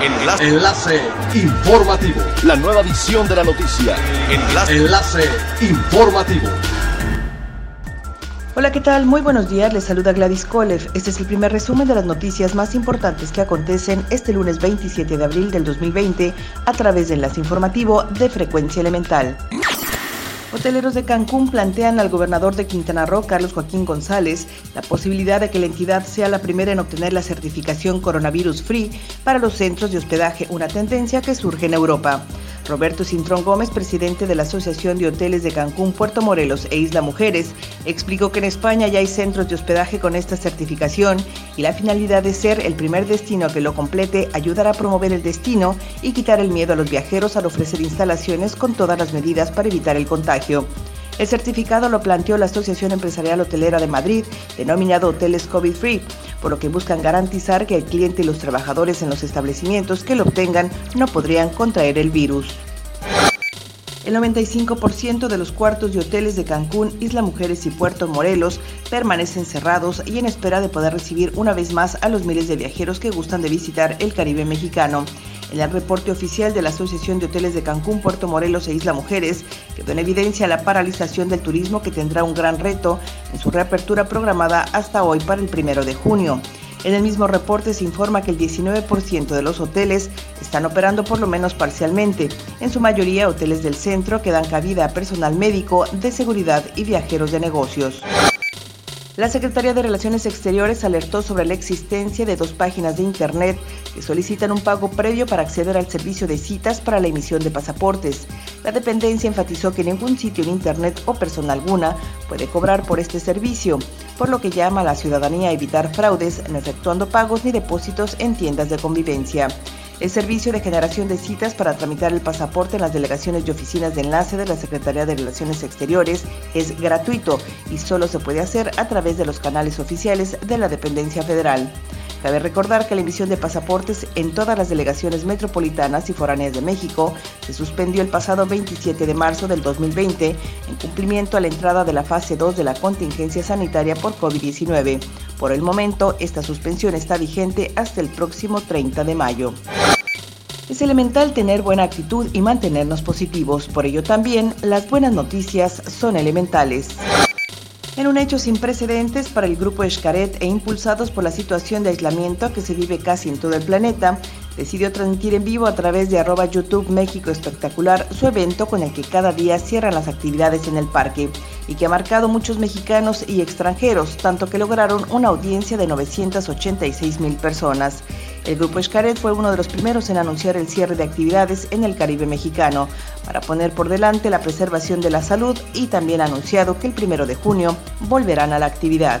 Enlace. Enlace informativo. La nueva edición de la noticia. Enlace. Enlace informativo. Hola, ¿qué tal? Muy buenos días, les saluda Gladys Kolev. Este es el primer resumen de las noticias más importantes que acontecen este lunes 27 de abril del 2020 a través de Enlace Informativo de Frecuencia Elemental. Hoteleros de Cancún plantean al gobernador de Quintana Roo, Carlos Joaquín González, la posibilidad de que la entidad sea la primera en obtener la certificación coronavirus free para los centros de hospedaje, una tendencia que surge en Europa. Roberto Cintrón Gómez, presidente de la Asociación de Hoteles de Cancún, Puerto Morelos e Isla Mujeres, explicó que en España ya hay centros de hospedaje con esta certificación y la finalidad de ser el primer destino que lo complete ayudará a promover el destino y quitar el miedo a los viajeros al ofrecer instalaciones con todas las medidas para evitar el contagio. El certificado lo planteó la Asociación Empresarial Hotelera de Madrid, denominado Hoteles COVID Free, por lo que buscan garantizar que el cliente y los trabajadores en los establecimientos que lo obtengan no podrían contraer el virus. El 95% de los cuartos de hoteles de Cancún, Isla Mujeres y Puerto Morelos permanecen cerrados y en espera de poder recibir una vez más a los miles de viajeros que gustan de visitar el Caribe mexicano. En el reporte oficial de la Asociación de Hoteles de Cancún, Puerto Morelos e Isla Mujeres quedó en evidencia la paralización del turismo que tendrá un gran reto en su reapertura programada hasta hoy para el primero de junio. En el mismo reporte se informa que el 19% de los hoteles están operando por lo menos parcialmente, en su mayoría hoteles del centro que dan cabida a personal médico, de seguridad y viajeros de negocios. La Secretaría de Relaciones Exteriores alertó sobre la existencia de dos páginas de Internet que solicitan un pago previo para acceder al servicio de citas para la emisión de pasaportes. La dependencia enfatizó que ningún sitio en Internet o persona alguna puede cobrar por este servicio, por lo que llama a la ciudadanía a evitar fraudes, no efectuando pagos ni depósitos en tiendas de convivencia. El servicio de generación de citas para tramitar el pasaporte en las delegaciones y oficinas de enlace de la Secretaría de Relaciones Exteriores es gratuito y solo se puede hacer a través de los canales oficiales de la dependencia federal. Cabe recordar que la emisión de pasaportes en todas las delegaciones metropolitanas y foráneas de México se suspendió el pasado 27 de marzo del 2020 en cumplimiento a la entrada de la fase 2 de la contingencia sanitaria por COVID-19. Por el momento, esta suspensión está vigente hasta el próximo 30 de mayo. Es elemental tener buena actitud y mantenernos positivos, por ello también las buenas noticias son elementales. En un hecho sin precedentes para el grupo Escaret e impulsados por la situación de aislamiento que se vive casi en todo el planeta, decidió transmitir en vivo a través de arroba YouTube México Espectacular su evento con el que cada día cierran las actividades en el parque y que ha marcado muchos mexicanos y extranjeros, tanto que lograron una audiencia de 986 mil personas. El grupo Escaret fue uno de los primeros en anunciar el cierre de actividades en el Caribe mexicano para poner por delante la preservación de la salud y también ha anunciado que el primero de junio volverán a la actividad.